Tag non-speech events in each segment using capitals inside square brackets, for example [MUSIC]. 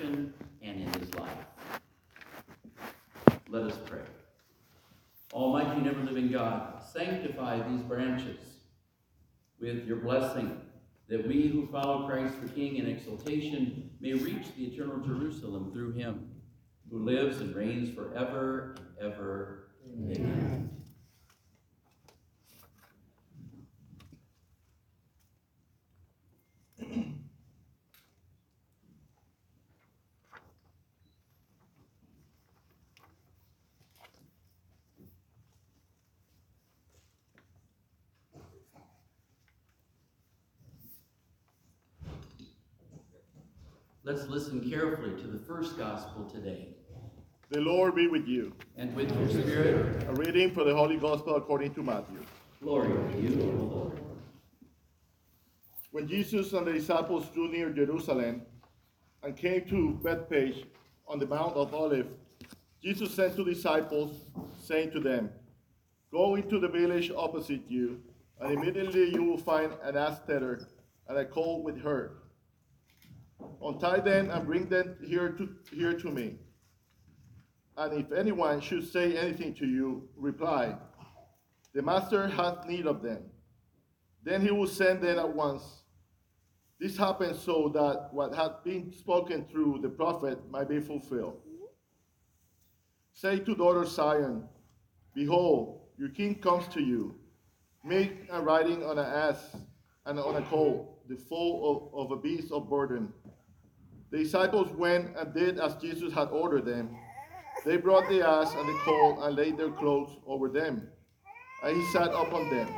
and in his life. Let us pray. Almighty and ever living God, sanctify these branches with your blessing, that we who follow Christ the King in exaltation may reach the eternal Jerusalem through him, who lives and reigns forever and ever. Amen. Let's listen carefully to the first gospel today. The Lord be with you. And with your spirit, A reading from the Holy Gospel according to Matthew. glory to you, O Lord. When Jesus and the disciples drew near Jerusalem and came to Bethphage on the Mount of Olives, Jesus sent two disciples, saying to them, Go into the village opposite you, and immediately you will find an ass and a colt with her. Untie them and bring them here to, here to me. And if anyone should say anything to you, reply, The master hath need of them. Then he will send them at once. This happened so that what had been spoken through the prophet might be fulfilled. Say to daughter Zion, Behold, your king comes to you, meek and riding on an ass and on a colt, the foal of, of a beast of burden. The disciples went and did as Jesus had ordered them. They brought the ass and the colt and laid their clothes over them, and he sat upon them.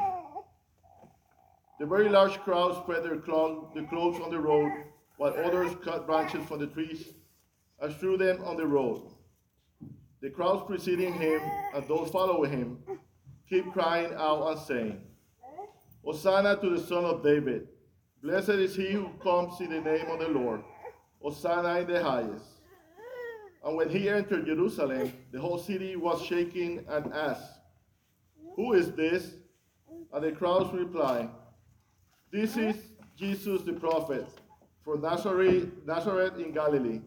The very large crowd spread their clo- the clothes on the road, while others cut branches from the trees and threw them on the road. The crowds preceding him and those following him keep crying out and saying, Hosanna to the Son of David! Blessed is he who comes in the name of the Lord! Hosanna in the highest! And when he entered Jerusalem, the whole city was shaking and asked, Who is this? And the crowds replied, This is Jesus the prophet from Nazareth, Nazareth in Galilee.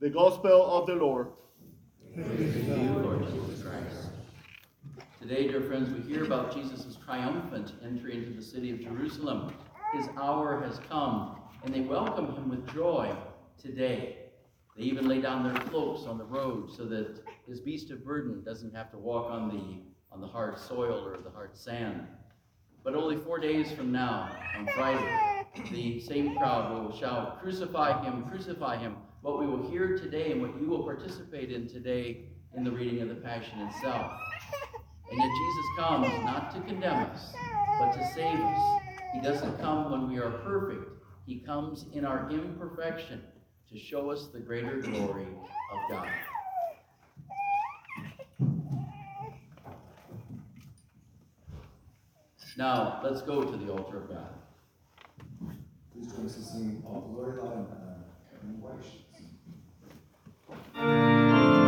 The gospel of the Lord. You, Lord. Today, dear friends, we hear about Jesus' triumphant entry into the city of Jerusalem. His hour has come, and they welcome him with joy today. They even lay down their cloaks on the road so that his beast of burden doesn't have to walk on the, on the hard soil or the hard sand. But only four days from now, on Friday, the same crowd will shout, Crucify him, crucify him. What we will hear today and what you will participate in today in the reading of the Passion itself. And yet Jesus comes not to condemn us, but to save us. He doesn't come when we are perfect. He comes in our imperfection to show us the greater glory of God. Now, let's go to the altar of God. Please join us in All oh, Glory, Love, and uh, Honor,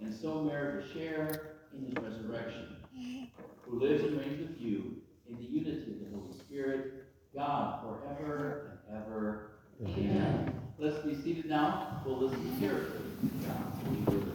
and so merit a share in his resurrection, who lives and reigns with you in the unity of the Holy Spirit, God forever and ever. Amen. Amen. Let's be seated now. We'll listen carefully to God's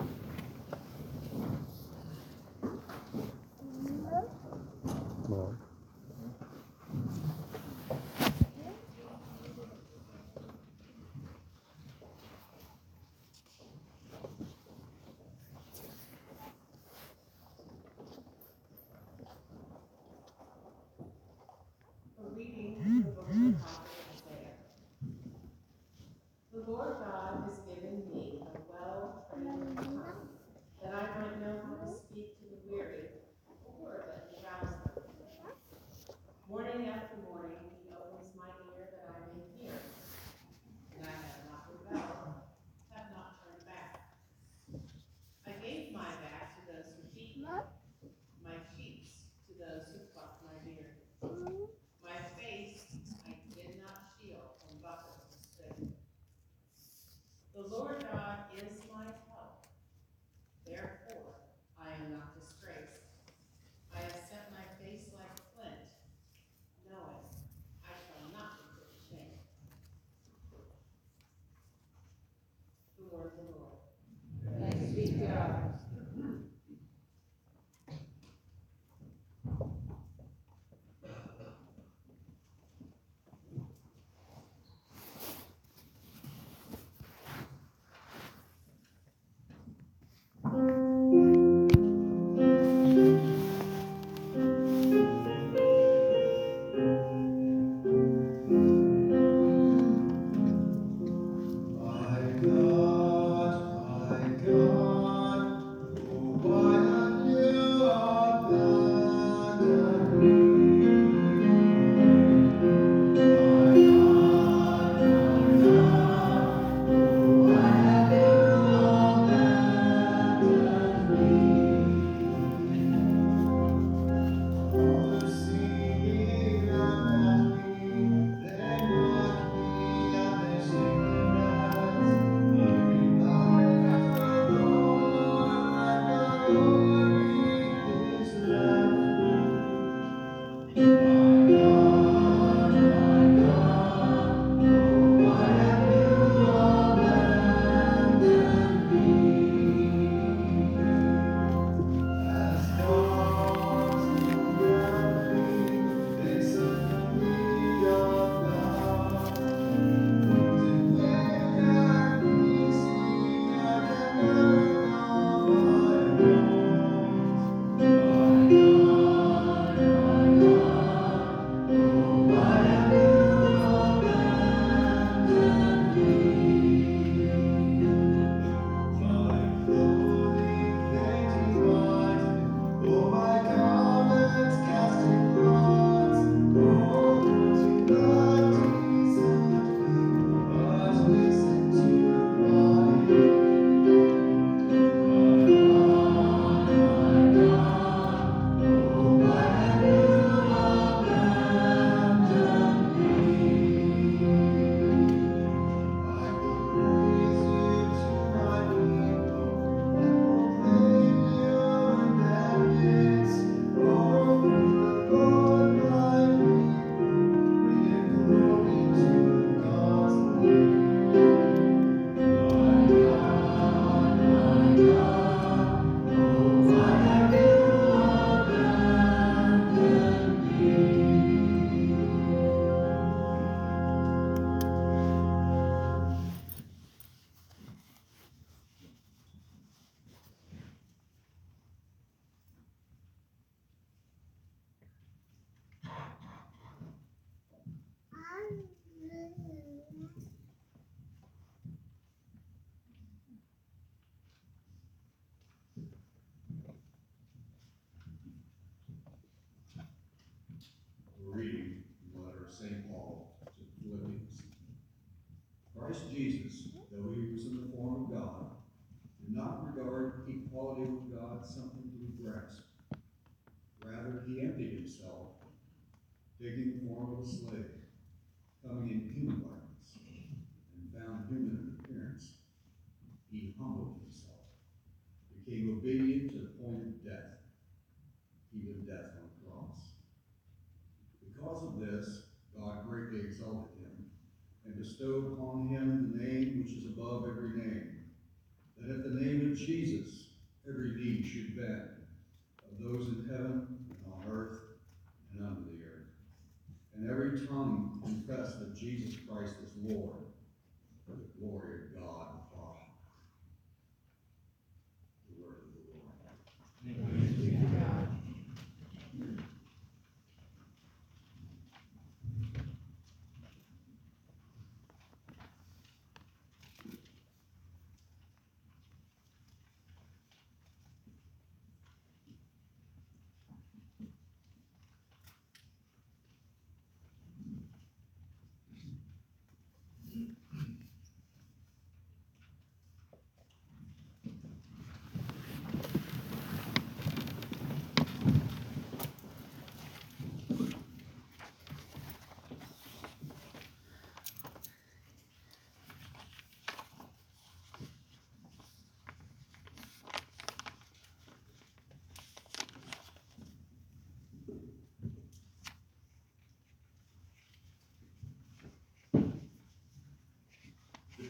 Jerusalem.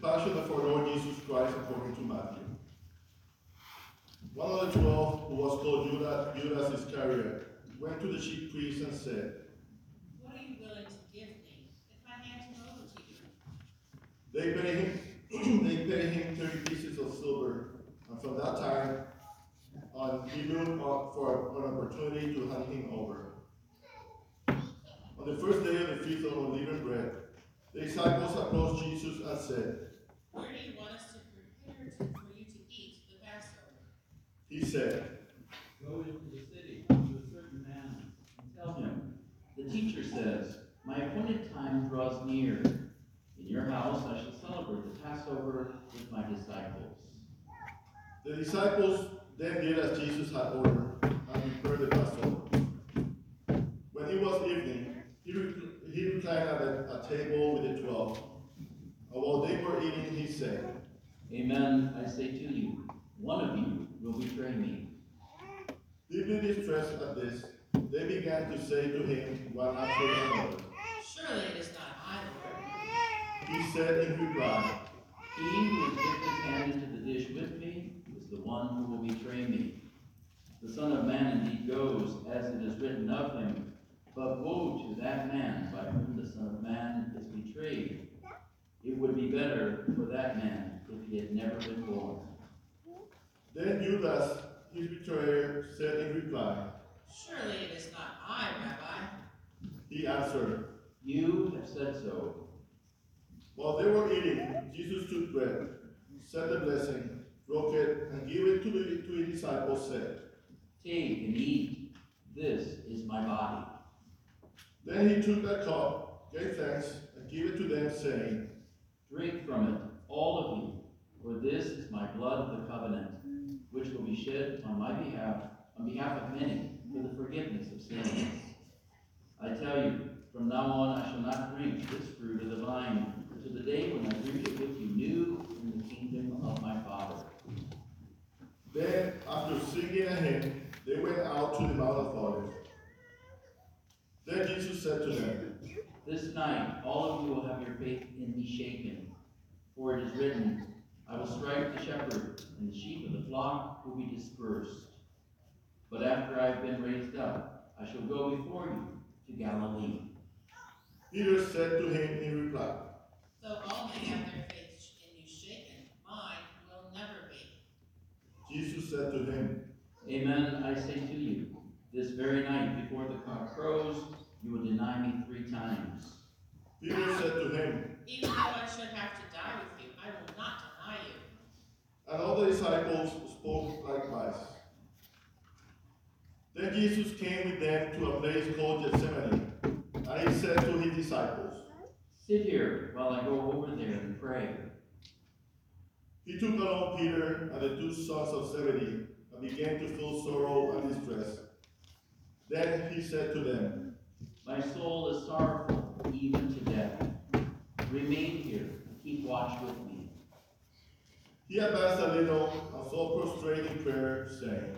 Passion of our Lord Jesus Christ according to Matthew. One of the twelve, who was called Judas, Judas Iscariot, went to the chief priests and said, What are you willing to give me if I hand him over to you? They paid him, [CLEARS THROAT] they paid him thirty pieces of silver, and from that time on, he looked out for an opportunity to hand him over. On the first day of the feast of unleavened bread, the disciples approached Jesus and said, Where do you want us to prepare to, for you to eat the Passover? He said, Go into the city to a certain man and tell him, the teacher says, my appointed time draws near. In your house I shall celebrate the Passover with my disciples. The disciples then did as Jesus had ordered and prepared the Passover. When it was evening, he, recl- he reclined at a, a table with the twelve. And while they were eating, he said, Amen, I say to you, one of you will betray me. Deeply distressed at this, they began to say to him one after another. Surely it is not I, Lord. He said in reply, He who has dipped his hand into the dish with me is the one who will betray me. The Son of Man indeed goes as it is written of him, but woe to that man by whom the Son of Man is betrayed. It would be better for that man if he had never been born. Then Judas, his betrayer, said in reply, Surely it is not I, Rabbi. He answered, You have said so. While they were eating, Jesus took bread, said the blessing, broke it, and gave it to, the, to his disciples, said, Take and eat. This is my body. Then he took that cup, gave thanks, and gave it to them, saying, Drink from it, all of you, for this is my blood of the covenant, which will be shed on my behalf, on behalf of many, for the forgiveness of sins. I tell you, from now on I shall not drink this fruit of the vine, to the day when I drink it with you new in the kingdom of my Father. Then, after singing a hymn, they went out to the Mount of Olives. Then Jesus said to them, This night all of you will have your faith in me shaken, for it is written, will strike the shepherd, and the sheep of the flock will be dispersed. But after I have been raised up, I shall go before you to Galilee. Peter said to him in reply, Though all may have their faith in you shaken, mine will never be. Jesus said to him, Amen, I say to you, this very night before the cock crows, you will deny me three times. Peter said to him, Even though I should have to die with you, I will not and all the disciples spoke likewise. Then Jesus came with them to a place called Gethsemane, and he said to his disciples, Sit here while I go over there and pray. He took along Peter and the two sons of Zebedee and began to feel sorrow and distress. Then he said to them, My soul is sorrowful, even to death. Remain here and keep watch with me. He advanced a little and fell prostrate in prayer, saying,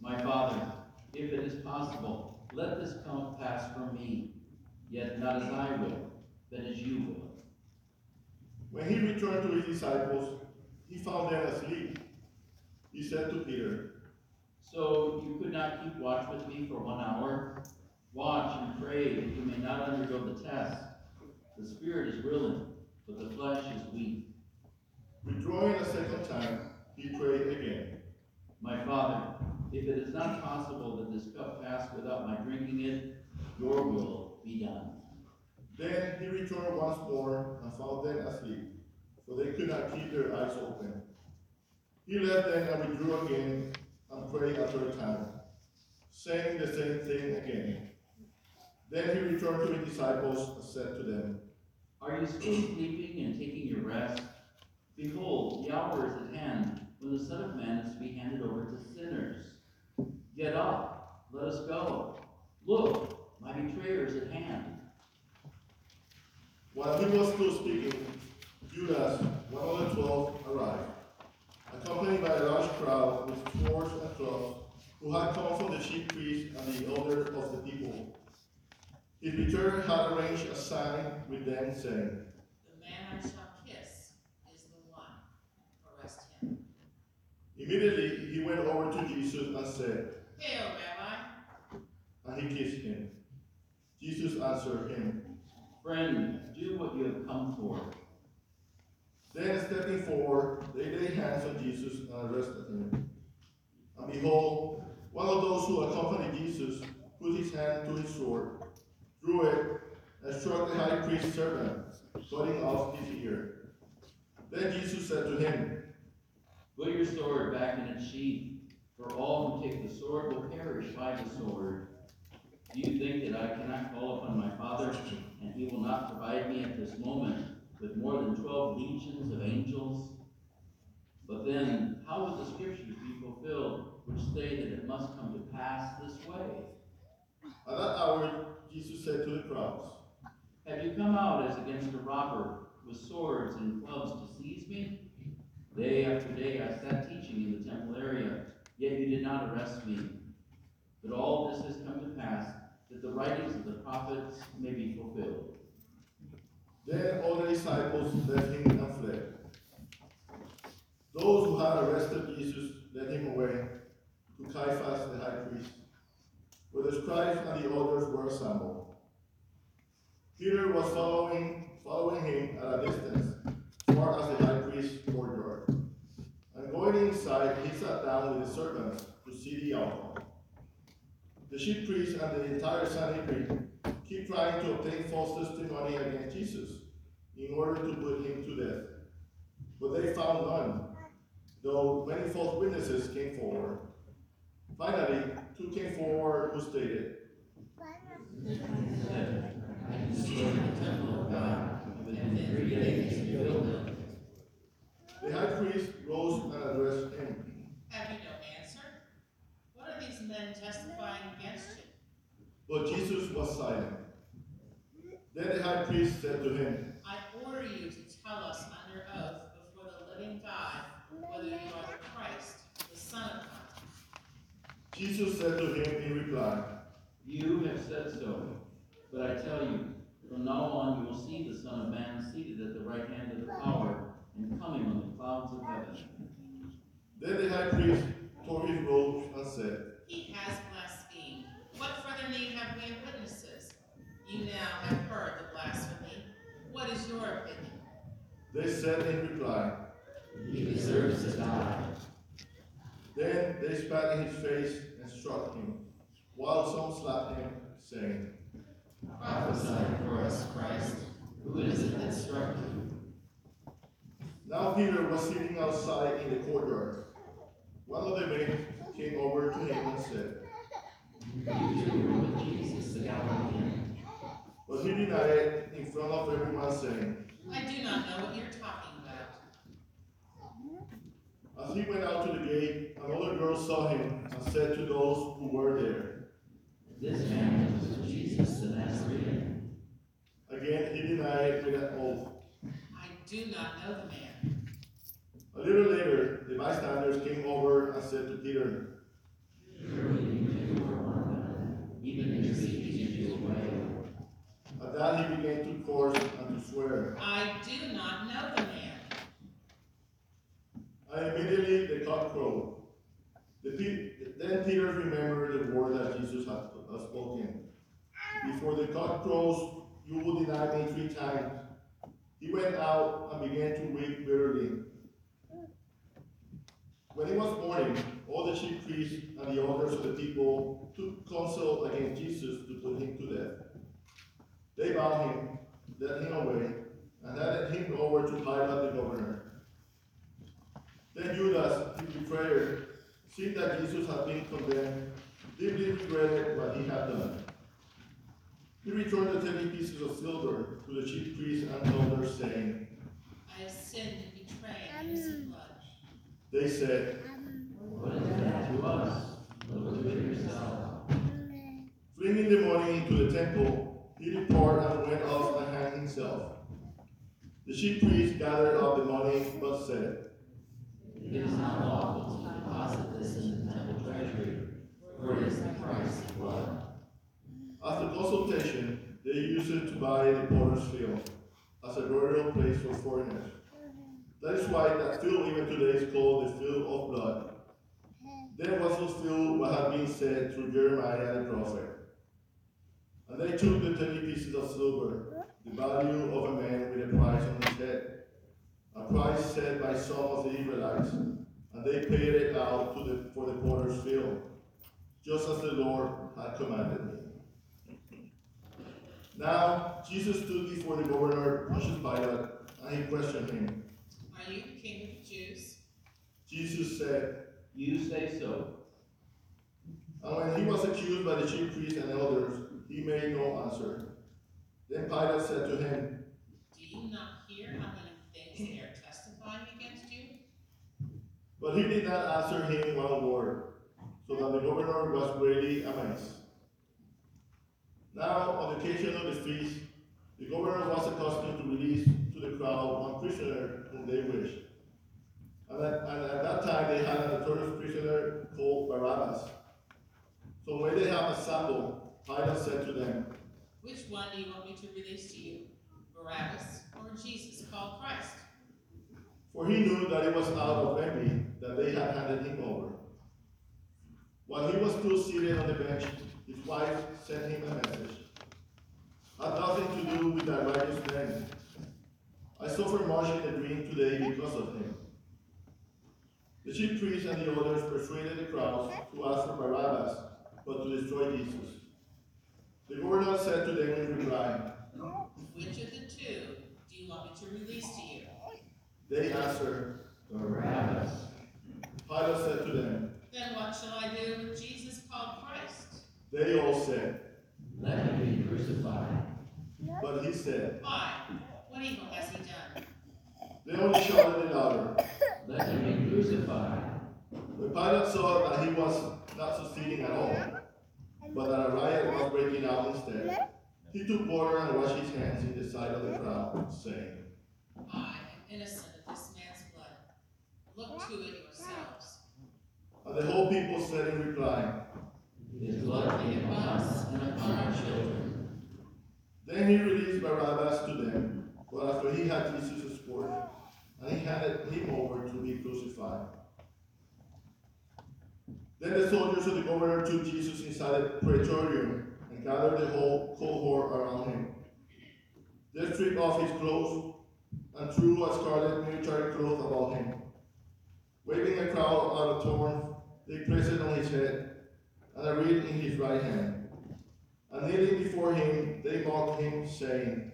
My Father, if it is possible, let this cup pass from me. Yet not as I will, but as you will. When he returned to his disciples, he found them asleep. He said to Peter, So you could not keep watch with me for one hour? Watch and pray that you may not undergo the test. The spirit is willing, but the flesh is weak. Withdrawing a second time, he prayed again. My Father, if it is not possible that this cup pass without my drinking it, your will be done. Then he returned once more and found them asleep, for they could not keep their eyes open. He left them and withdrew again and prayed a third time, saying the same thing again. Then he returned to his disciples and said to them, Are you still sleeping and taking your rest? Behold, the hour is at hand when the Son of Man is to be handed over to sinners. Get up, let us go. Look, my betrayer is at hand. While he was still speaking, Judas, one of the twelve, arrived, accompanied by a large crowd with swords and clubs, who had come from the chief priests and the elders of the people. His betrayer had arranged a sign with them saying, The man I shall kiss is the one. Arrest him. Immediately he went over to Jesus and said, Hail, Rabbi. and he kissed him. Jesus answered him. Friend, do what you have come for. Then stepping forward, they laid hands on Jesus and arrested him. And behold, one of those who accompanied Jesus put his hand to his sword, drew it, and struck the high priest's servant, cutting off his ear. Then Jesus said to him, Put your sword back in its sheath, for all who take the sword will perish by the sword. Do you think that I cannot call upon my Father, and he will not provide me at this moment with more than twelve legions of angels? But then, how would the scriptures be fulfilled which say that it must come to pass this way? At that hour, Jesus said to the crowds, Have you come out as against a robber with swords and clubs to seize me? Day after day I sat teaching in the temple area, yet you did not arrest me. But all this has come to pass, that the writings of the prophets may be fulfilled. Then all the disciples left him and fled. Those who had arrested Jesus led him away to Caiaphas the high priest, where the scribes and the elders were assembled. Peter was following, following him at a distance, far as the high priest's courtyard. Going inside, he sat down with the servants to see the outcome. The chief priests and the entire Sanhedrin keep trying to obtain false testimony against Jesus in order to put him to death. But they found none, though many false witnesses came forward. Finally, two came forward who stated, I destroyed the temple of God, and within three days rebuilt it. The high priest rose and addressed him. Have you no answer? What are these men testifying against you? But Jesus was silent. Then the high priest said to him, I order you to tell us under oath before the living God whether you are the Christ, the Son of God. Jesus said to him in reply, You have said so, but I tell you, from now on you will see the Son of Man seated at the right hand of the power and coming on the clouds of heaven. Then the high priest tore his robes and said, He has blasphemed. What further need have we of witnesses? You now have heard the blasphemy. What is your opinion? They said in reply, He deserves to die. Then they spat in his face and struck him, while some slapped him, saying, Prophesy for us, Christ. Who is it that struck you? Now Peter was sitting outside in the courtyard. One of the men came over to him and said, You two were with Jesus the Galilean. but he denied it in front of everyone, saying, I do not know what you're talking about. As he went out to the gate, another girl saw him and said to those who were there, This man was with Jesus the Nazarene. Again he denied with an oath. I do not know the man. A little later, the bystanders came over and said to Peter, Even your speaking into a way. At that he began to curse and to swear. I do not know the man. And immediately the cock crowed. The Pe- then Peter remembered the word that Jesus had had spoken. Before the cock crows, you will deny me three times. He went out and began to weep bitterly. When it was morning, all the chief priests and the elders of the people took counsel against Jesus to put him to death. They bound him, led him away, and handed him over to Pilate the governor. Then Judas, his betrayer, seeing that Jesus had been condemned, deeply regretted what he had done. He returned the thirty pieces of silver to the chief priests and elders, saying, I have sinned in betraying innocent blood. They said, What is that to us? Look to it yourself. Fleeing in the morning into the temple, he departed and went off and hanged himself. The chief priests gathered up the money, but said, It is not lawful to deposit this in the temple treasury, Christ's blood. After consultation, they used it to buy the potter's field as a burial place for foreigners. That is why that field even today is called the field of blood. Then was fulfilled what had been said through Jeremiah the prophet. And they took the thirty pieces of silver, the value of a man with a price on his head, a price set by some of the Israelites, and they paid it out the, for the potter's field, just as the Lord had commanded me. Now Jesus stood before the governor Pontius Pilate, and he questioned him. Are you the king of the Jews? Jesus said, You say so. and when he was accused by the chief priests and elders, he made no answer. Then Pilate said to him, Do you not hear how many things they are testifying against you? but he did not answer him one word, so that the governor was greatly amazed. Now, on the occasion of the feast, the governor was accustomed to release to the crowd one prisoner whom they wished. And at, and at that time, they had a notorious prisoner called Barabbas. So when they had assembled, Pilate said to them, Which one do you want me to release to you? Barabbas or Jesus called Christ? For he knew that it was out of envy that they had handed him over. While he was still seated on the bench, his wife sent him a message. Had nothing to do with that righteous man. I suffered much in the dream today because of him. The chief priests and the elders persuaded the crowds to ask for Barabbas, but to destroy Jesus. The governor said to them in reply, Which of the two do you want me to release to you? They answered, Barabbas. Pilate said to them, Then what shall I do with Jesus called Christ? They all said, Let him be crucified. but he said, Why? What evil has he done? They only shouted it louder. Let him be crucified. When Pilate saw that he was not succeeding at all, but that a riot was breaking out instead, he took water and washed his hands in the sight of the crowd, saying, I am innocent of this man's blood. Look to it yourselves. And the whole people said in reply, His blood be upon us and upon our children. Then he released Barabbas to them, but after he had Jesus scourged, and he handed him over to be crucified. Then the soldiers of the governor took Jesus inside the praetorium and gathered the whole cohort around him. They stripped off his clothes and threw a scarlet military cloth about him. Waving a crown out of thorns, they placed it on his head and a reed in his right hand. And kneeling before him, they mocked him, saying,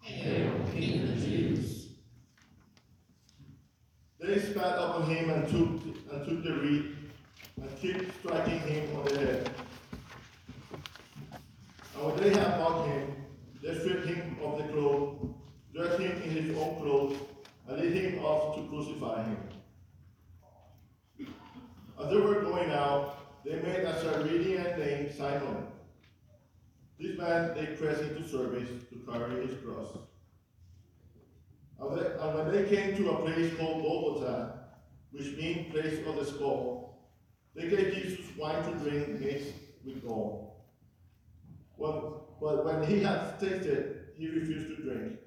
Hail, King of the Jews. They spat upon him and took and took the reed and kept striking him on the head. And when they had mocked him, they stripped him of the clothes, dressed him in his own clothes, and led him off to crucify him. As they were going out, they met a Cyrenian named Simon. This man they pressed into service to carry his cross. And, when they came to a place called Golgotha, which means place of the skull. They gave Jesus wine to drink mixed with gall. Well, but when he had tasted, he refused to drink.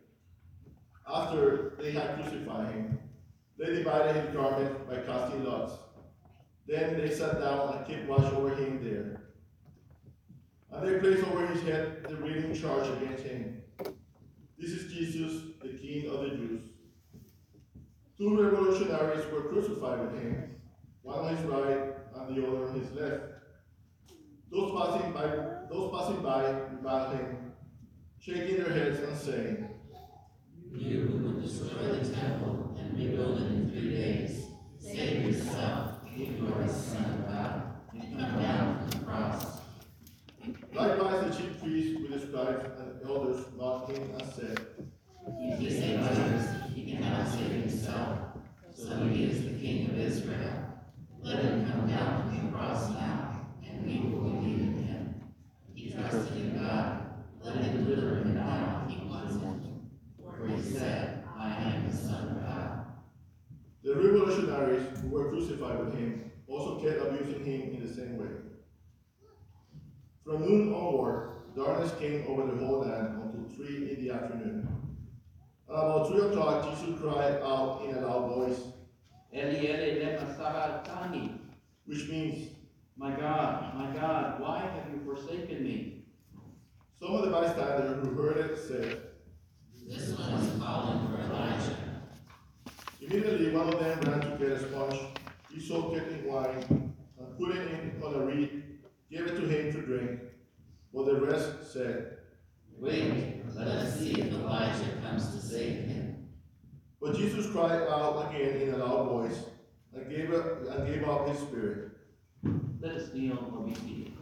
After they had crucified him, they divided his garment by casting lots. Then they sat down and kept watch over him there. And they placed over his head the reading charge against him. This is Jesus, the King of the Jews. Two revolutionaries were crucified with him, one on his right and the other on his left. Those passing by, those passing by reviled him, shaking their heads and saying, You who would destroy the temple and rebuild it in three days, save yourself, if you are the Son of God, and come down from the cross. Likewise, the chief priests with the scribes and elders mocked him and said, If he save others, he cannot save himself. So he is the King of Israel. Let him come down from the cross now, and we will believe in him. He trusted in God. Let him deliver him now if he wants it. For he said, I am the Son of God. The revolutionaries who were crucified with him also kept abusing him in the same way. From noon onward, darkness came over the whole land until three in the afternoon. And about three o'clock, Jesus cried out in a loud voice, Eli, Eli, lema sabachthani. which means, My God, my God, why have you forsaken me? some of the bystanders who heard it said, This one is calling for Elijah. Immediately one of them ran to get a sponge, he soaked it in wine, and put it in on a reed, gave it to him to drink. But the rest said, Wait, let us see if Elijah comes to save him. But Jesus cried out again in a loud voice, and gave up, and gave up his spirit. Let us kneel or be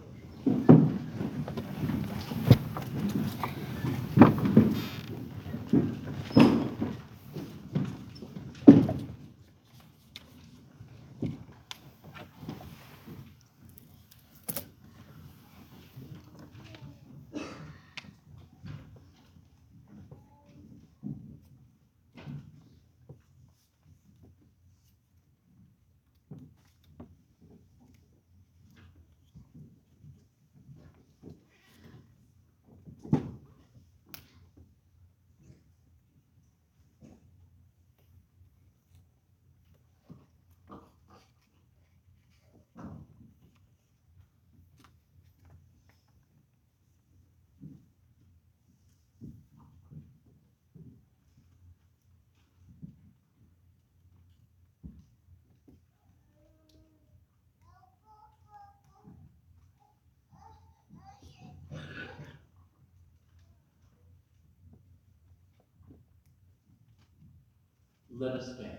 Let us stand.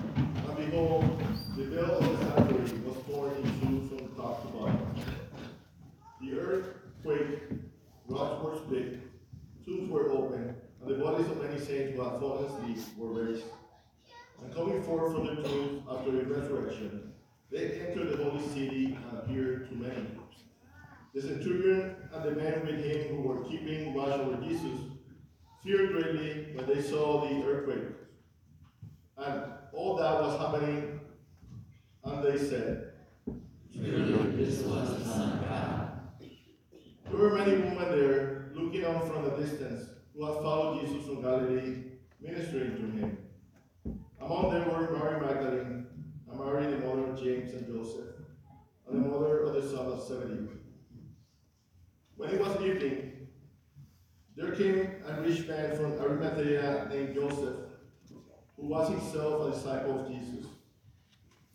And behold, the veil of the sanctuary was torn in two from top to bottom. The earth quaked, rocks were split, tombs were opened, and the bodies of many saints who had fallen asleep were raised. And coming forth from the tombs after the resurrection, they entered the holy city and appeared to many. The centurion and the men with him who were keeping watch over Jesus feared greatly when they saw the earthquake and all that was happening, and they said, Truly, this was the Son of God. There were many women there looking on from a distance who had followed Jesus from Galilee, ministering to him. Among them were Mary Magdalene, and Mary, the mother of James and Joseph, and the mother of the son of Zebedee. When it was evening, there came a rich man from Arimathea named Joseph, who was himself a disciple of Jesus.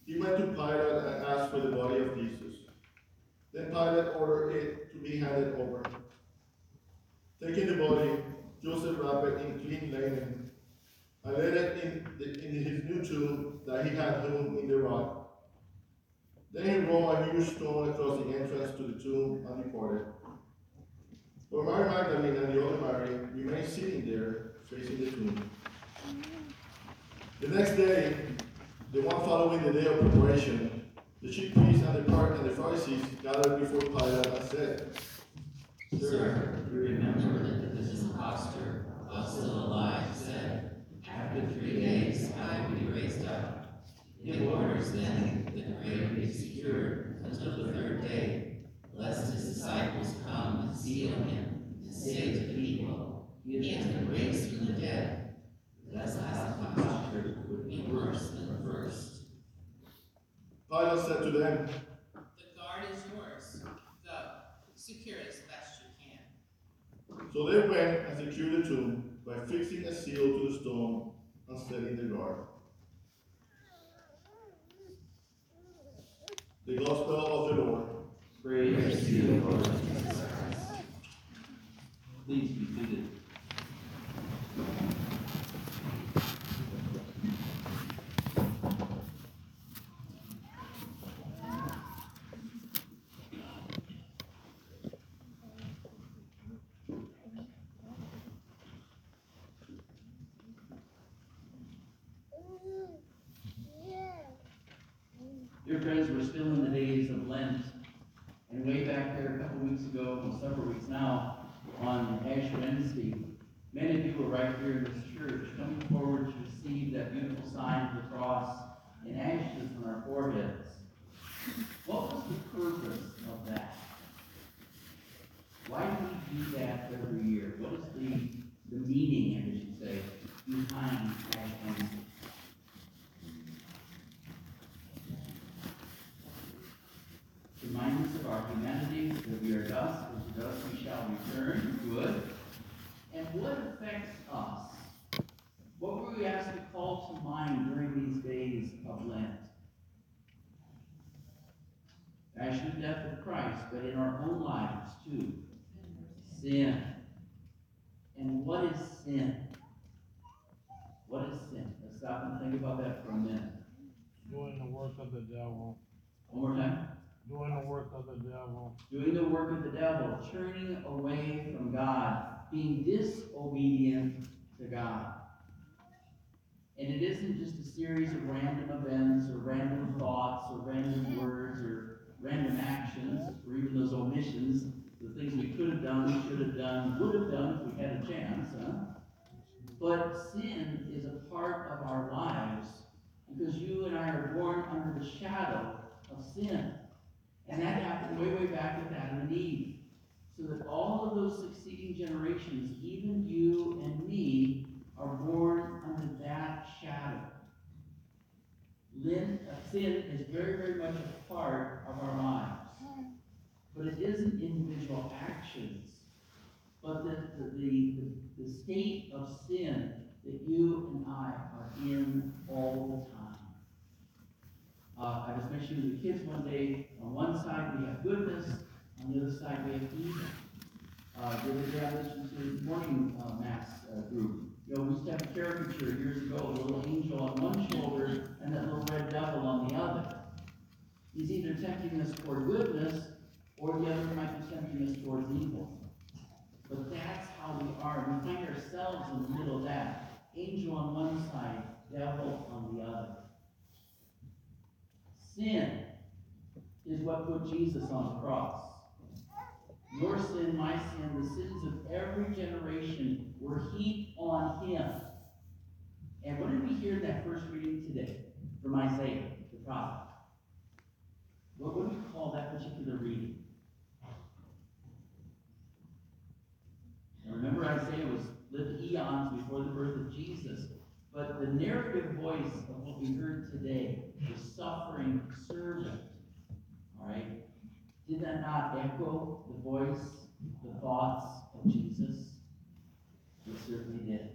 He went to Pilate and asked for the body of Jesus. Then Pilate ordered it to be handed over. Taking the body, Joseph wrapped it in clean linen and laid it in, the, in his new tomb that he had hewn in the rock. Then he rolled a huge stone across the entrance to the tomb and departed. But Mary Magdalene and the other Mary remained sitting there, facing the tomb. The next day, the one following the day of preparation, the chief priests and the, part and the Pharisees gathered before Pilate and said, Sir, you remember that this impostor, while still alive, said, After three days I will be raised up. Give orders then that the grave be secured until the third day, lest his disciples come and seal him and say to the people, He has been raised from the dead. This last imposture would be worse than the first. Pilate said to them, The guard is yours. Go, secure it as best you can. So they went and secured the tomb by fixing a seal to the stone and setting the guard. The Gospel of the Lord. Praise to you, Lord Jesus Christ. Please be seated. Dear friends, we're still in the days of Lent. And way back there, a couple weeks ago, well, several weeks now, on Ash Wednesday, many of you were right here in this church, coming forward to receive that beautiful sign of the cross and ashes on our foreheads. What was the purpose of that? Why do we do that every year? What is the, the meaning, I should say, behind Ash Wednesday? Remind us of our humanity, that we are dust, and to dust we shall return. Good. And what affects us? What were we asked to call to mind during these days of Lent? Passion and but in our own lives too. Sin. And what is sin? What is sin? Let's stop and think about that for a minute. Doing the work of the devil. One more time. Doing the work of the devil. doing the work of the devil, turning away from God, being disobedient to God. And it isn't just a series of random events or random thoughts or random words or random actions or even those omissions, the things we could have done, should have done, would have done if we had a chance, huh? But sin is a part of our lives because you and I are born under the shadow of sin. And that happened way, way back with Adam and Eve. So that all of those succeeding generations, even you and me, are born under that shadow. Uh, sin is very, very much a part of our lives. But it isn't individual actions, but the, the, the, the state of sin that you and I are in all the time. Uh, I was mentioning to the kids one day, on one side we have goodness, on the other side we have evil. Uh, the other day I listened to the morning, uh, mass, uh, group. You know, we used to have a caricature years ago, a little angel on one shoulder and that little red devil on the other. He's either tempting us toward goodness, or the other might be tempting us towards evil. But that's how we are. We find ourselves in the middle of that. Angel on one side, devil on the other. Sin is what put Jesus on the cross. Your sin, my sin, the sins of every generation were heaped on him. And what did we hear in that first reading today from Isaiah, the prophet? What would we call that particular reading? Now remember, Isaiah was lived eons before the birth of Jesus, but the narrative voice of what we heard today, the suffering servant, all right, did that not echo the voice, the thoughts of Jesus? It certainly did.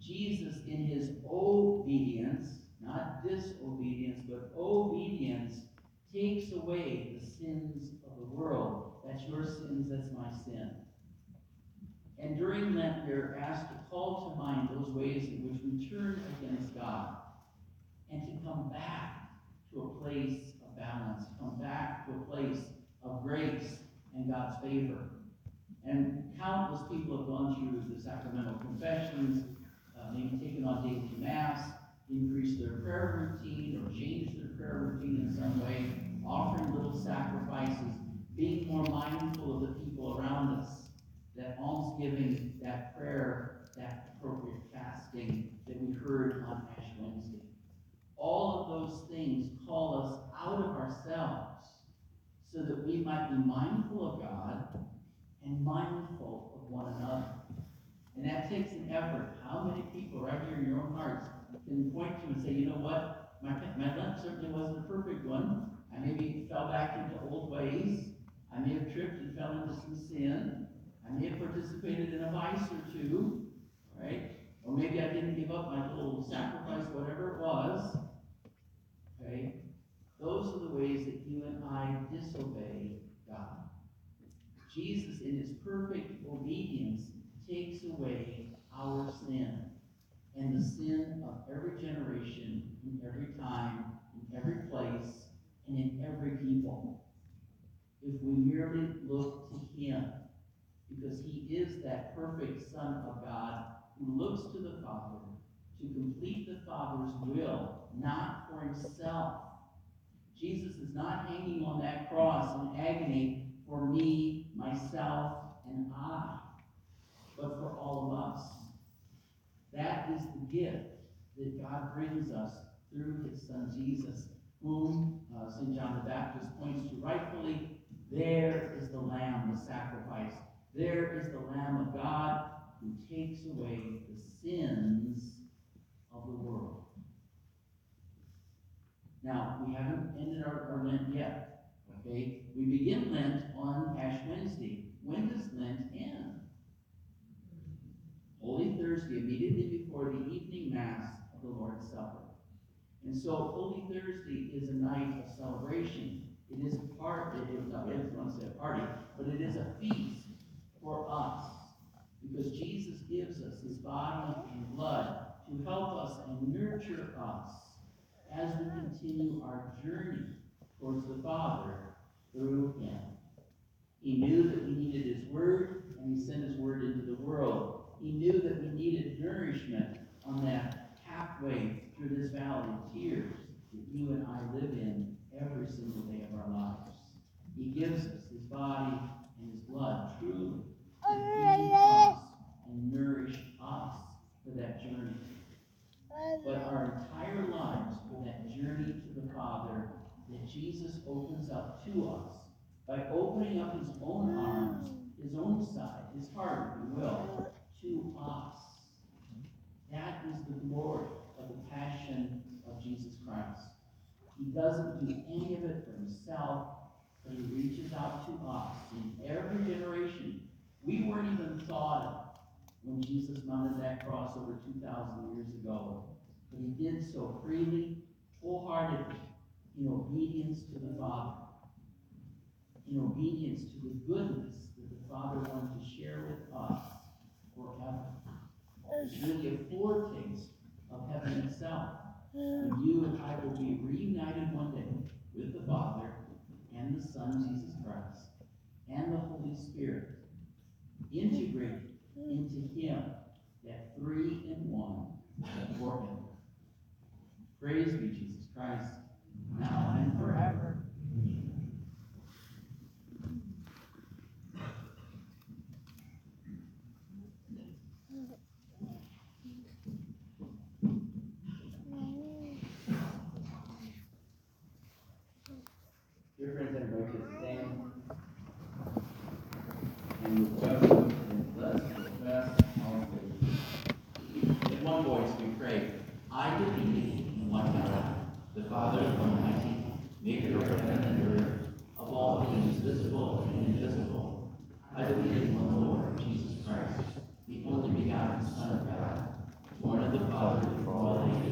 Jesus, in his obedience, not disobedience, but obedience, takes away the sins of the world. That's your sins, that's my sin. And during Lent, we are asked to call to mind those ways in which we turn against God and to come back to a place of balance, come back to a place of grace and God's favor. And countless people have gone through the sacramental confessions, uh, maybe taken on daily mass, increased their prayer routine or change their prayer routine in some way, offering little sacrifices, being more mindful of the people around us, that almsgiving, that prayer, that appropriate fasting that we heard on Ash Wednesday. All of those things call us out of ourselves so that we might be mindful of God and mindful of one another. And that takes an effort. How many people right here in your own hearts can point to and say, you know what? My, my Lent certainly wasn't a perfect one. I maybe fell back into old ways. I may have tripped and fell into some sin. I may have participated in a vice or two, right? Or maybe I didn't give up my little sacrifice, whatever it was. Okay? Those are the ways that you and I disobey God. Jesus, in his perfect obedience, takes away our sin and the sin of every generation, in every time, in every place, and in every people. If we merely look to him, because he is that perfect Son of God who looks to the Father to complete the Father's will, not for himself. Jesus is not hanging on that cross in agony for me, myself, and I, but for all of us. That is the gift that God brings us through his Son Jesus, whom uh, St. John the Baptist points to rightfully. There is the Lamb, the sacrifice. There is the Lamb of God who takes away the sins of the world. Now, we haven't ended our, our Lent yet. Okay? We begin Lent on Ash Wednesday. When does Lent end? Holy Thursday, immediately before the evening Mass of the Lord's Supper. And so Holy Thursday is a night of celebration. It is a part, it is, I don't want party, but it is a feast for us. Because Jesus gives us his body and blood to help us and nurture us as we continue our journey towards the Father through him. He knew that we needed his word, and he sent his word into the world. He knew that we needed nourishment on that pathway through this valley of tears that you and I live in every single day of our lives. He gives us his body and his blood truly to feed us and nourish us for that journey. But our entire lives for that journey to the Father that Jesus opens up to us by opening up his own arms, his own side, his heart, if you will, to us. That is the glory of the passion of Jesus Christ. He doesn't do any of it for himself, but he reaches out to us in every generation. We weren't even thought of when Jesus mounted that cross over 2,000 years ago. But he did so freely, wholeheartedly, in obedience to the Father, in obedience to the goodness that the Father wanted to share with us forever. It's really a foretaste of heaven itself. And you and I will be reunited one day with the Father and the Son, Jesus Christ, and the Holy Spirit, integrated into Him, that three in one that forever. Praise be Jesus Christ, now and forever. And our faith. In one voice we pray, I believe in one God, the Father Almighty, maker of heaven and earth, of all things visible and invisible. I believe in one Lord, Jesus Christ, the only begotten Son of God, born of the Father before all ages,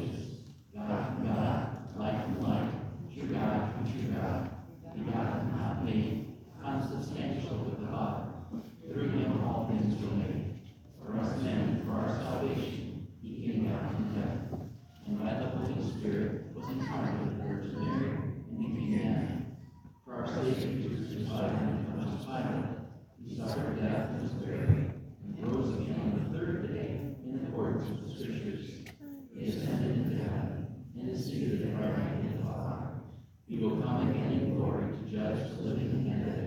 for our salvation, he came down from death, and by the Holy Spirit was incarnate of the Virgin Mary and became man. For our sake, he was crucified and crucified. He suffered death and was buried, and rose again on the third day in accordance with the Scriptures. He ascended into heaven and is seated at the right hand of God. He will come again in glory to judge the living and the dead.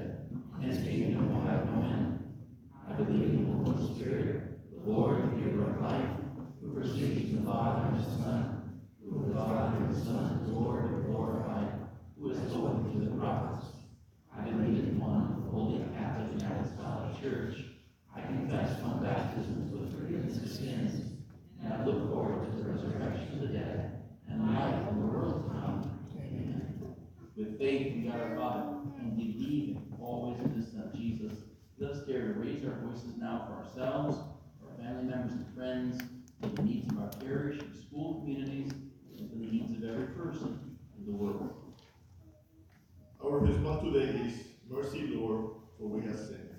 Father and the Son, who the Father and the Son Lord and glorified, who has spoken through the prophets. I believe in one holy Catholic and apostolic church. I confess my baptism for the forgiveness of sins, and I look forward to the resurrection of the dead and life in the world to come. Amen. With faith in God our Father, and believing always in the Son Jesus, let us dare to raise our voices now for ourselves, for our family members and friends for the needs of our parish and school communities, and for the needs of every person in the world. Our response today is, Mercy, Lord, for we have sinned.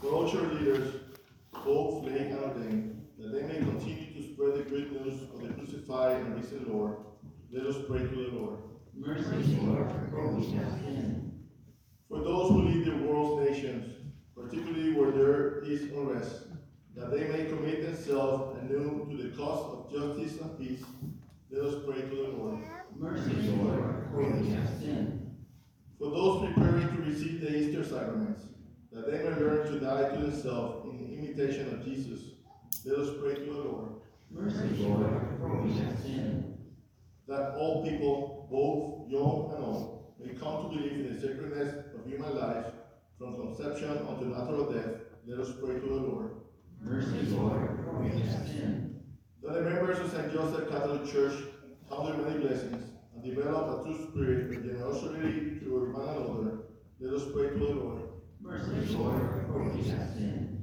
For all church leaders, both lay and ordained, that they may continue to spread the good news of the crucified and risen Lord, let us pray to the Lord. Mercy, Lord, for we have sinned. For those who lead the world's nations, particularly where there is unrest, that they may commit themselves anew to the cause of justice and peace, let us pray to the Lord. Mercy, Lord, for we have sinned. For those preparing to receive the Easter sacraments, that they may learn to die to themselves in imitation of Jesus, let us pray to the Lord. Mercy, Lord, for we have sinned. That all people, both young and old, may come to believe in the sacredness of human life, from conception unto natural death, let us pray to the Lord. Mercy, Lord, oh, for we have sinned. That the members of St. Joseph Catholic Church have their many blessings and develop a true spirit of generosity to one another, let us pray to the Lord. Mercy, Lord, oh, for we have sinned.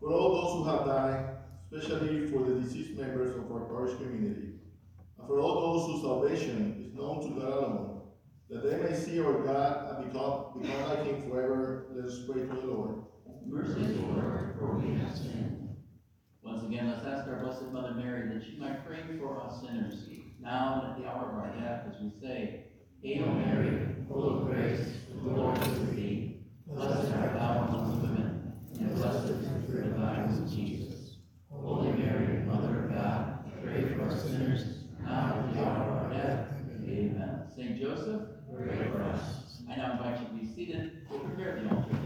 For all those who have died, especially for the deceased members of our parish community, and for all those whose salvation is known to God alone, that they may see our God and become, become like Him forever, let us pray to the Lord. Mercy, Lord, for we have sinned. Once again, let's ask our Blessed Mother Mary that she might pray for us sinners, now and at the hour of our death, as we say, Hail Mary, full of grace, the Lord is with thee. Blessed art thou among women, and blessed is the fruit of thy womb, Jesus. Holy Mary, Mother of God, pray for us sinners, now and at the hour of our death. Amen. Saint Joseph, pray for us. I now invite you to be seated. We'll prepare the altar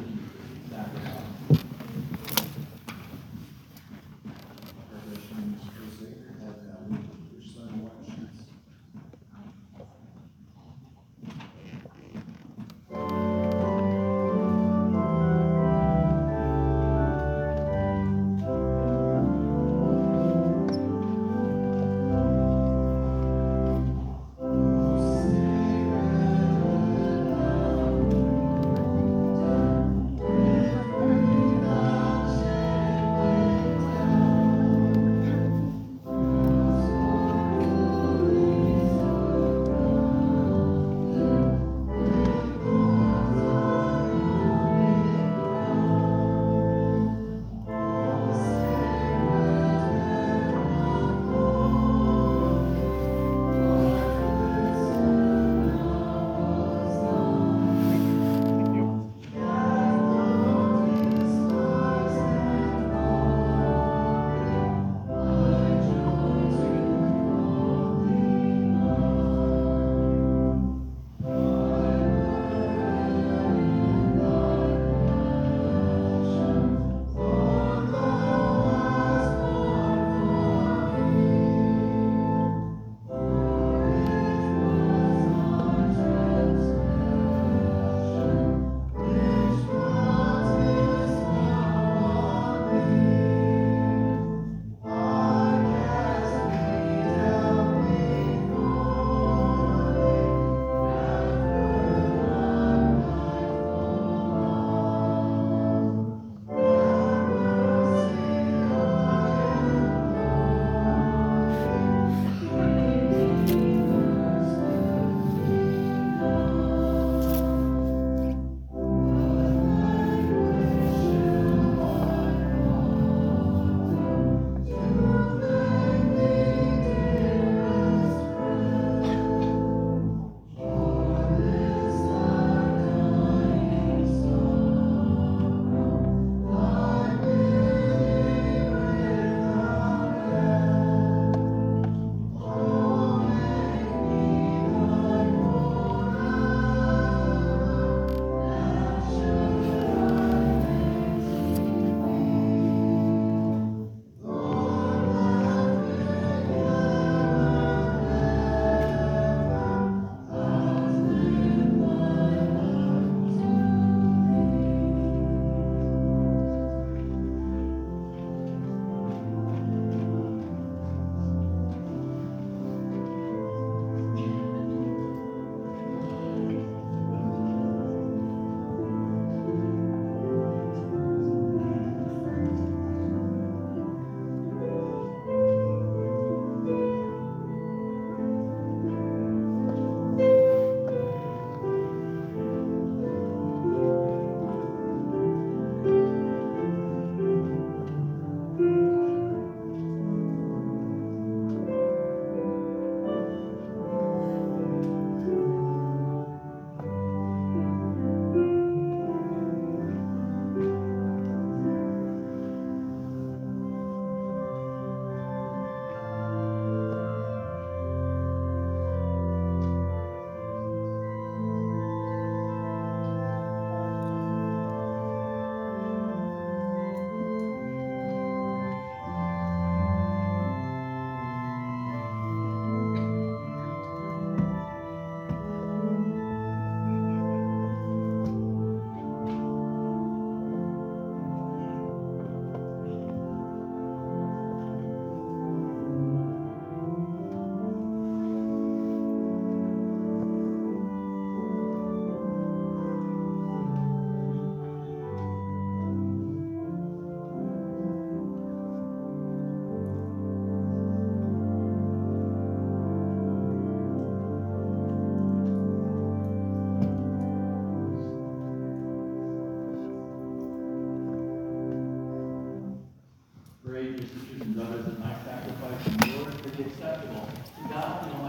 institutions others, than my sacrifice in order to be acceptable to God and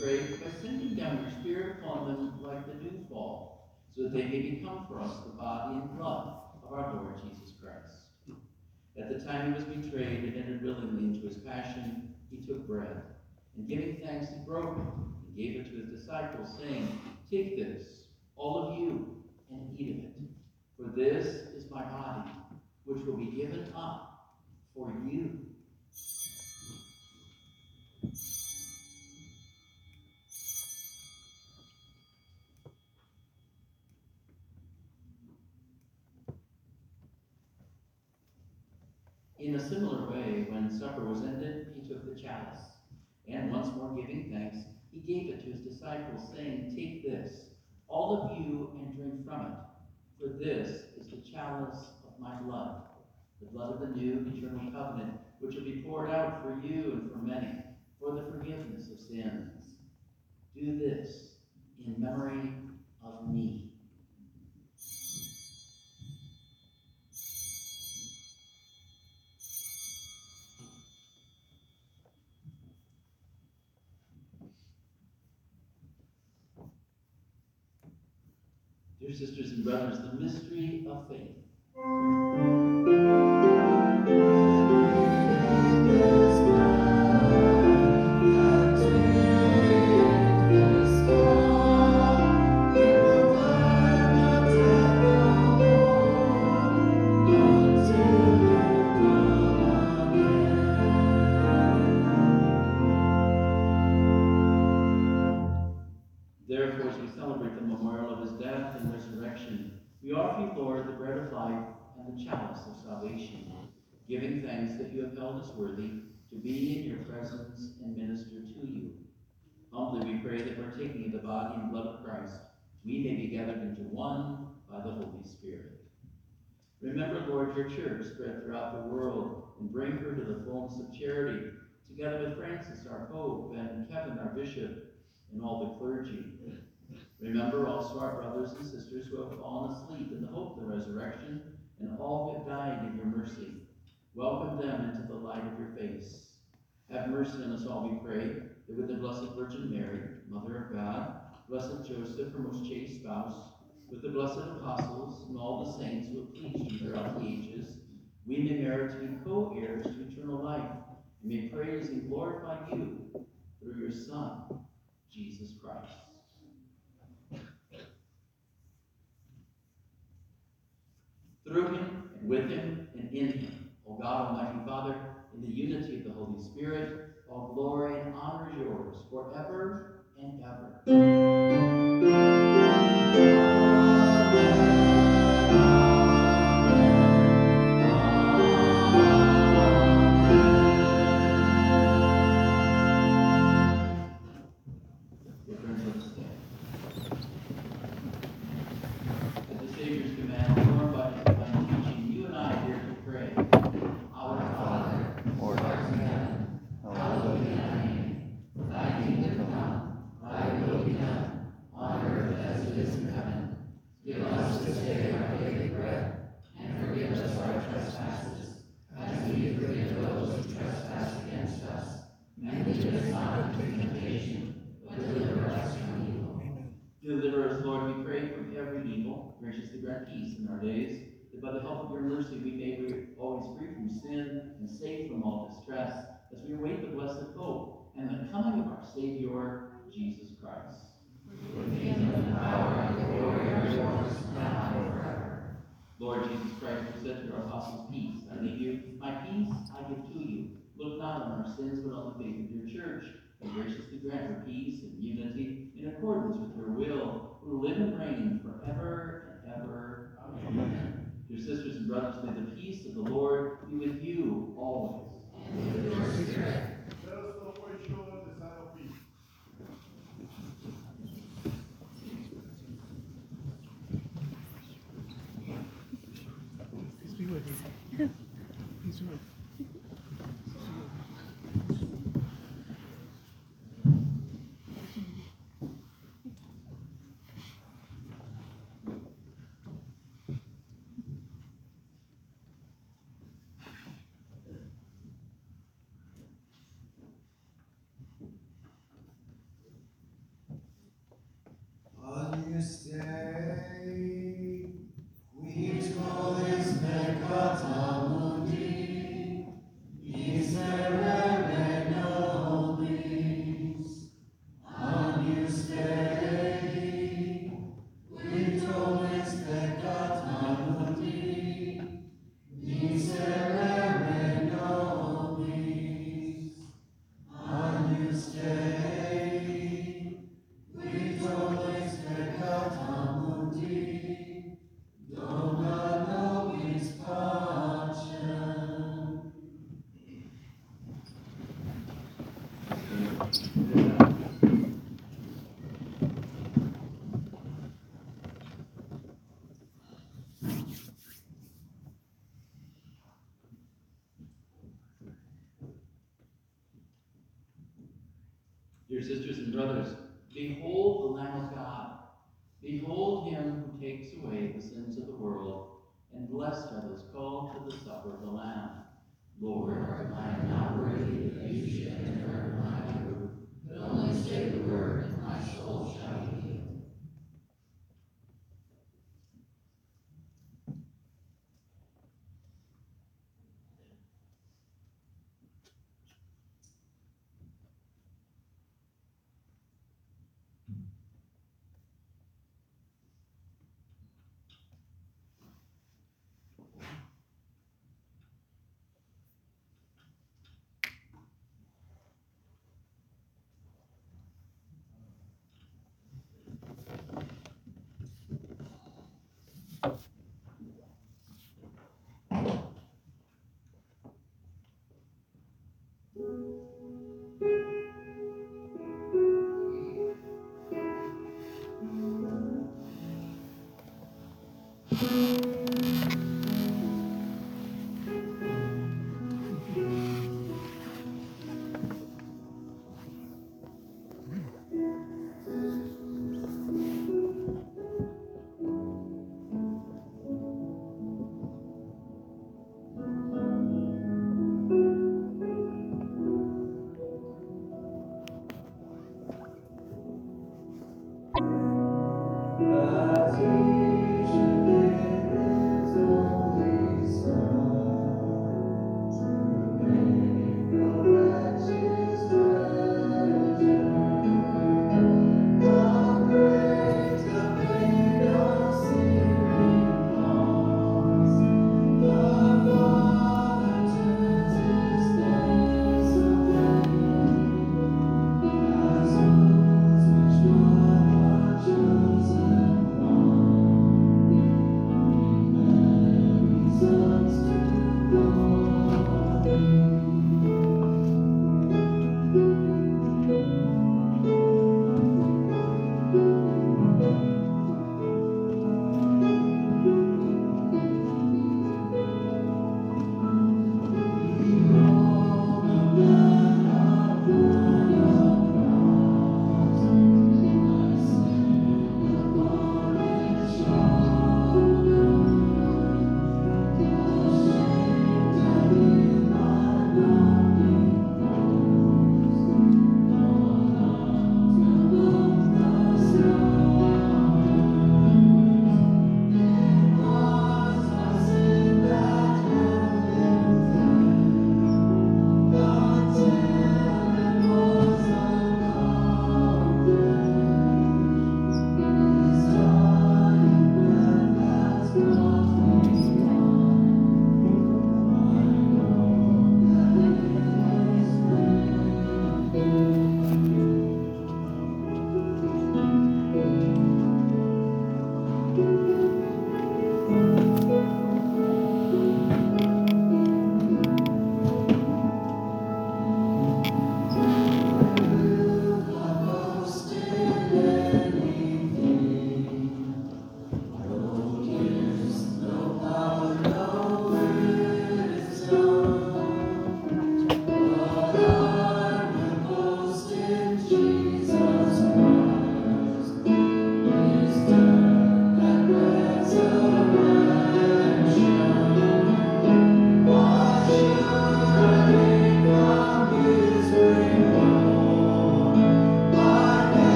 by sending down your Spirit upon them like the dewfall, so that they may become for us the body and blood of our Lord Jesus Christ. At the time he was betrayed and entered willingly into his passion, he took bread, and giving thanks, he broke it, and gave it to his disciples, saying, Take this, all of you, and eat of it. For this is my body, which will be given up for you. In a similar way, when supper was ended, he took the chalice, and once more giving thanks, he gave it to his disciples, saying, Take this, all of you, and drink from it, for this is the chalice of my blood, the blood of the new eternal covenant, which will be poured out for you and for many, for the forgiveness of sins. Do this in memory of me. Sisters and brothers, the mystery of faith. Us worthy to be in your presence and minister to you. Humbly we pray that partaking of the body and blood of Christ, we may be gathered into one by the Holy Spirit. Remember, Lord, your church spread throughout the world and bring her to the fullness of charity, together with Francis, our Pope, and Kevin, our Bishop, and all the clergy. Remember also our brothers and sisters who have fallen asleep in the hope of the resurrection, and all who have died in your mercy. Welcome them into the light of your face. Have mercy on us all, we pray, that with the Blessed Virgin Mary, Mother of God, Blessed Joseph, her most chaste spouse, with the blessed apostles and all the saints who have pleased you throughout the ages, we may merit to be co-heirs to eternal life, and may praise and glorify you through your Son, Jesus Christ. Through him, and with him, and in him, O God, Almighty Father, in the unity of the Holy Spirit, all glory and honor is yours forever and ever. free from sin and safe from all distress as we await the blessed hope and the coming of our Savior, Jesus Christ. Lord Jesus Christ, you said to your apostles, Peace I leave you, my peace I give to you. Look not on our sins, but on the faith of your church, and graciously grant her peace and unity in accordance with your will, who live and reign forever and ever. Amen. Your sisters and brothers, may the peace of the Lord. others Mm-hmm.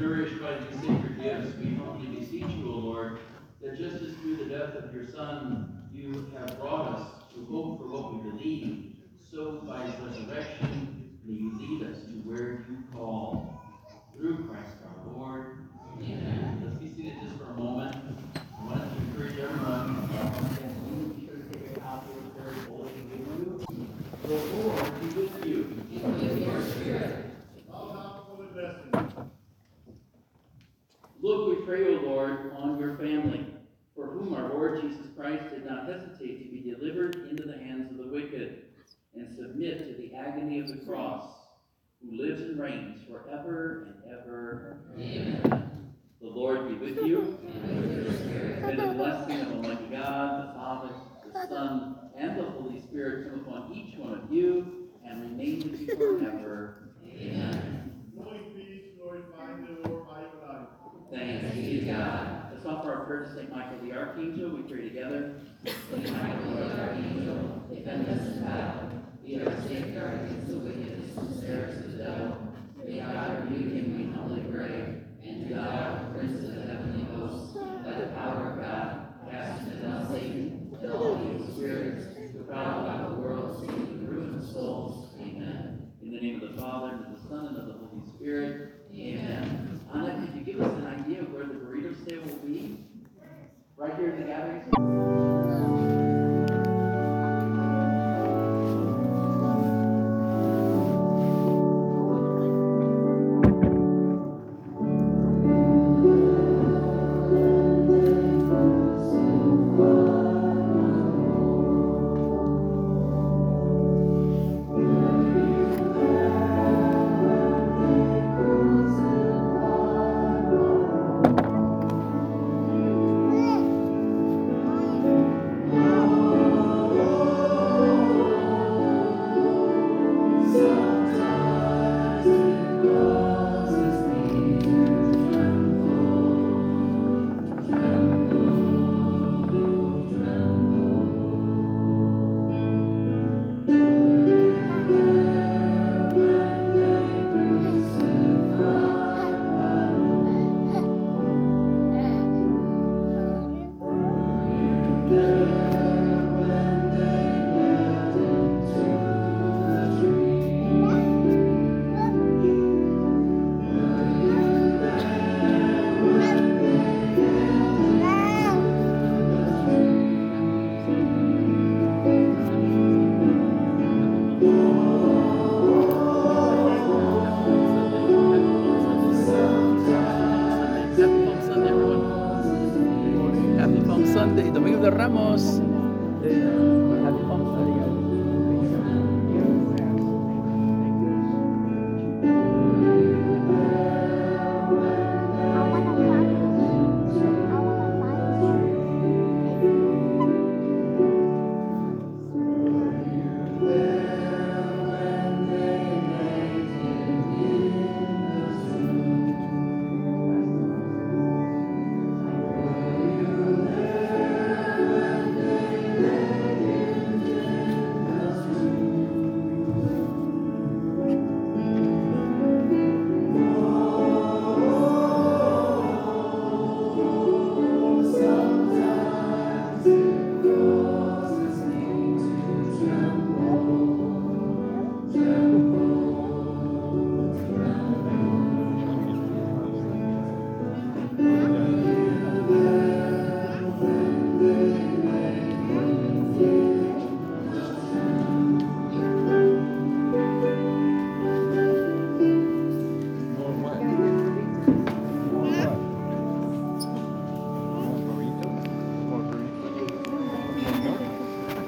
Nourished by these sacred gifts, we humbly beseech you, O Lord, that just as through the death of your Son you have brought us to hope for what we believe, so by his resurrection may you lead us to where you call. Through Christ our Lord. Amen. Let's be seated just for a moment. I want to encourage everyone. uh, Be sure to take a copy of the prayer bulletin with you. The Lord be with you. Bow down for the blessing. Look, we pray, O Lord, on your family, for whom our Lord Jesus Christ did not hesitate to be delivered into the hands of the wicked, and submit to the agony of the cross, who lives and reigns forever and ever. Amen. The Lord be with you. May the blessing of Almighty God, the Father, the Son, and the Holy Spirit come upon each one of you and remain with you forever. Amen. Go in peace, the Lord by your life. Thanks be to God the offer our prayer to St. Michael the Archangel, we pray together. St. Michael the Archangel, defend us in battle. Be our safeguard against the wickedness and snares of the devil. May God rebuke him, we humbly pray. And to God, Prince of the heavenly hosts, by the power of God, cast into hell Satan, and all evil spirits, who prowl about the world seeking the ruin of souls. Amen. In the name of the Father, and of the Son, and of the Holy Spirit. Amen. Anna, could you give us an idea right here in the gathering. Sometimes.